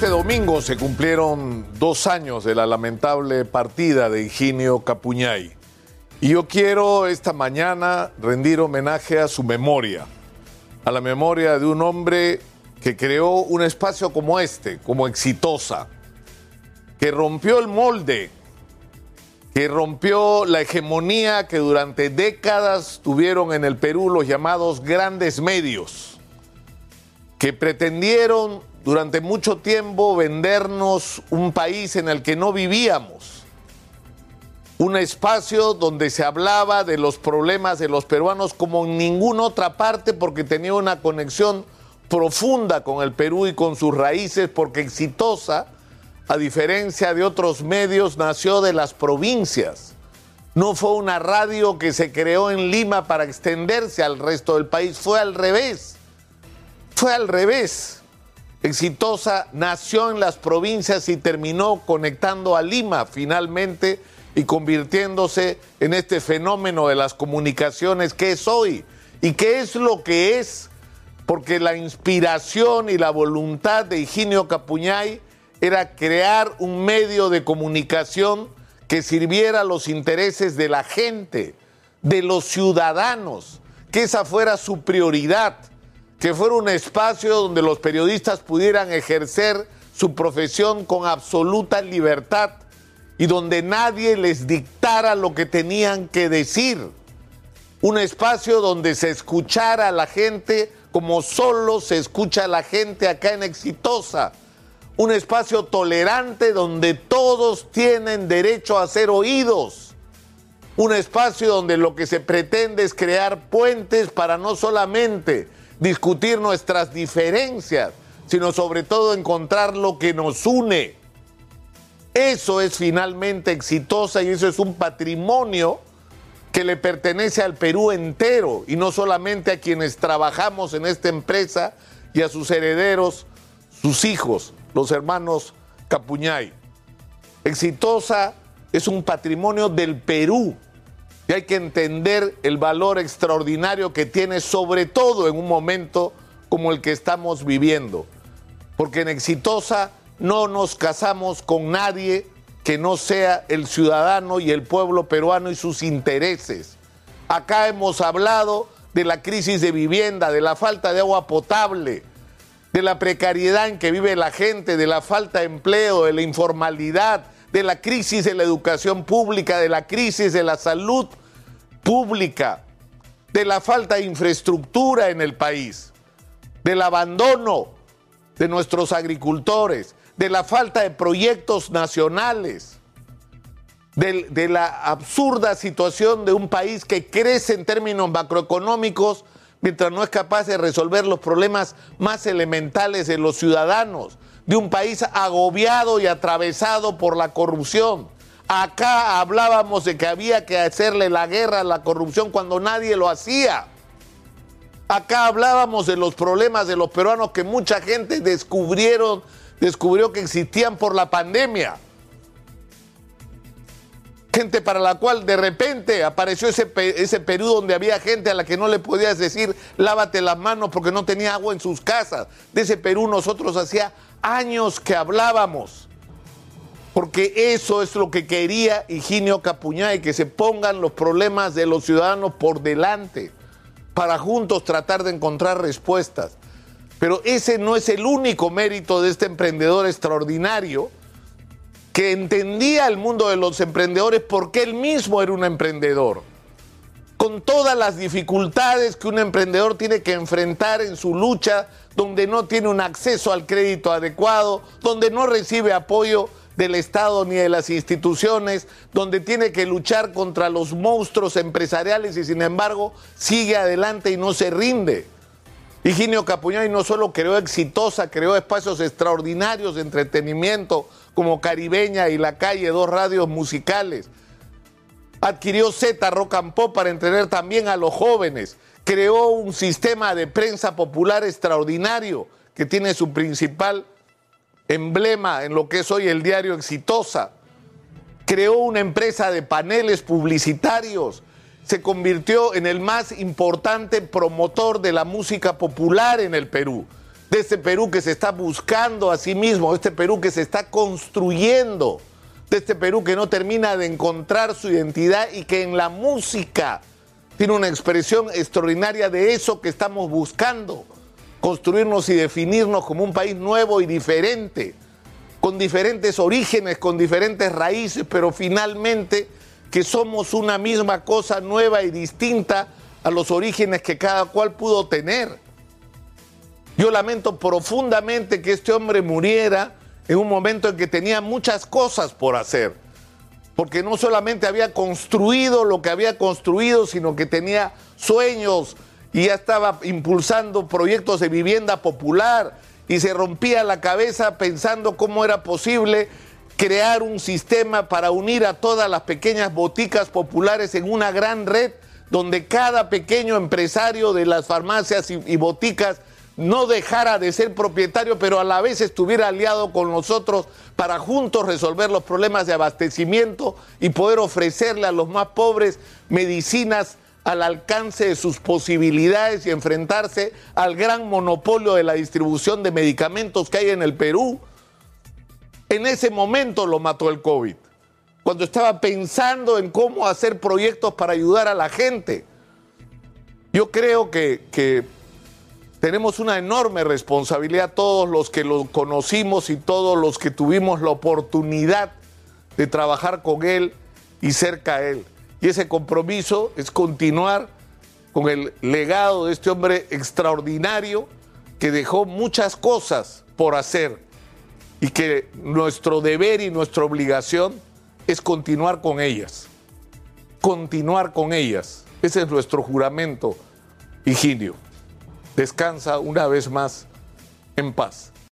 Este domingo se cumplieron dos años de la lamentable partida de Higinio Capuñay. Y yo quiero esta mañana rendir homenaje a su memoria, a la memoria de un hombre que creó un espacio como este, como exitosa, que rompió el molde, que rompió la hegemonía que durante décadas tuvieron en el Perú los llamados grandes medios, que pretendieron durante mucho tiempo vendernos un país en el que no vivíamos, un espacio donde se hablaba de los problemas de los peruanos como en ninguna otra parte porque tenía una conexión profunda con el Perú y con sus raíces, porque exitosa, a diferencia de otros medios, nació de las provincias. No fue una radio que se creó en Lima para extenderse al resto del país, fue al revés. Fue al revés. Exitosa nació en las provincias y terminó conectando a Lima finalmente y convirtiéndose en este fenómeno de las comunicaciones que es hoy. ¿Y qué es lo que es? Porque la inspiración y la voluntad de Higinio Capuñay era crear un medio de comunicación que sirviera a los intereses de la gente, de los ciudadanos, que esa fuera su prioridad que fuera un espacio donde los periodistas pudieran ejercer su profesión con absoluta libertad y donde nadie les dictara lo que tenían que decir. Un espacio donde se escuchara a la gente como solo se escucha a la gente acá en Exitosa. Un espacio tolerante donde todos tienen derecho a ser oídos. Un espacio donde lo que se pretende es crear puentes para no solamente discutir nuestras diferencias, sino sobre todo encontrar lo que nos une. Eso es finalmente exitosa y eso es un patrimonio que le pertenece al Perú entero y no solamente a quienes trabajamos en esta empresa y a sus herederos, sus hijos, los hermanos Capuñay. Exitosa es un patrimonio del Perú y hay que entender el valor extraordinario que tiene, sobre todo en un momento como el que estamos viviendo. Porque en Exitosa no nos casamos con nadie que no sea el ciudadano y el pueblo peruano y sus intereses. Acá hemos hablado de la crisis de vivienda, de la falta de agua potable, de la precariedad en que vive la gente, de la falta de empleo, de la informalidad, de la crisis de la educación pública, de la crisis de la salud pública, de la falta de infraestructura en el país, del abandono de nuestros agricultores, de la falta de proyectos nacionales, de, de, la absurda situación de un país que crece en términos macroeconómicos mientras no es capaz de resolver los problemas más elementales de los ciudadanos, de un país agobiado y atravesado por la corrupción Acá hablábamos de que había que hacerle la guerra a la corrupción cuando nadie lo hacía. Acá hablábamos de los problemas de los peruanos que mucha gente descubrieron, descubrió que existían por la pandemia. Gente para la cual de repente apareció ese, ese Perú donde había gente a la que no le podías decir lávate las manos porque no tenía agua en sus casas. De ese Perú nosotros hacía años que hablábamos porque eso es lo que quería Higinio Capuñay, que se pongan los problemas de los ciudadanos por delante, para juntos tratar de encontrar respuestas. Pero ese no es el único mérito de este emprendedor extraordinario, que entendía el mundo de los emprendedores porque él mismo era un emprendedor, con todas las dificultades que un emprendedor tiene que enfrentar en su lucha, donde no tiene un acceso al crédito adecuado, donde no recibe apoyo del Estado ni de las instituciones, donde tiene que luchar contra los monstruos empresariales y sin embargo sigue adelante y no se rinde. Higinio Capuñay no solo creó exitosa, creó espacios extraordinarios de entretenimiento como Caribeña y La Calle, dos radios musicales. Adquirió Z Rock and Pop para entretener también a los jóvenes. Creó un sistema de prensa popular extraordinario que tiene su principal emblema en lo que es hoy el diario Exitosa. Creó una empresa de paneles publicitarios. Se convirtió en el más importante promotor de la música popular en el Perú. de este Perú que se está buscando a sí mismo, de este Perú que se está construyendo, de este Perú que no termina de encontrar su identidad y que en la música tiene una expresión extraordinaria de eso que estamos buscando, construirnos y definirnos como un país nuevo y diferente, con diferentes orígenes, con diferentes raíces, pero finalmente que somos una misma cosa nueva y distinta a los orígenes que cada cual pudo tener. Yo lamento profundamente que este hombre muriera en un momento en que tenía muchas cosas por hacer, porque no solamente había construido lo que había construido, sino que tenía sueños y ya estaba impulsando proyectos de vivienda popular y se rompía la cabeza pensando cómo era posible crear un sistema para unir a todas las pequeñas boticas populares en una gran red donde cada pequeño empresario de las farmacias y, boticas no dejara de ser propietario, pero a la vez estuviera aliado con nosotros para juntos resolver los problemas de abastecimiento y poder ofrecerle a los más pobres medicinas al alcance de sus posibilidades y enfrentarse al gran monopolio de la distribución de medicamentos que hay en el Perú. En ese momento lo mató el COVID, cuando estaba pensando en cómo hacer proyectos para ayudar a la gente. Yo creo que, tenemos una enorme responsabilidad todos los que lo conocimos y todos los que tuvimos la oportunidad de trabajar con él y cerca a él. Y ese compromiso es continuar con el legado de este hombre extraordinario que dejó muchas cosas por hacer y que nuestro deber y nuestra obligación es continuar con ellas. Continuar con ellas. Ese es nuestro juramento, Higinio descansa una vez más en paz.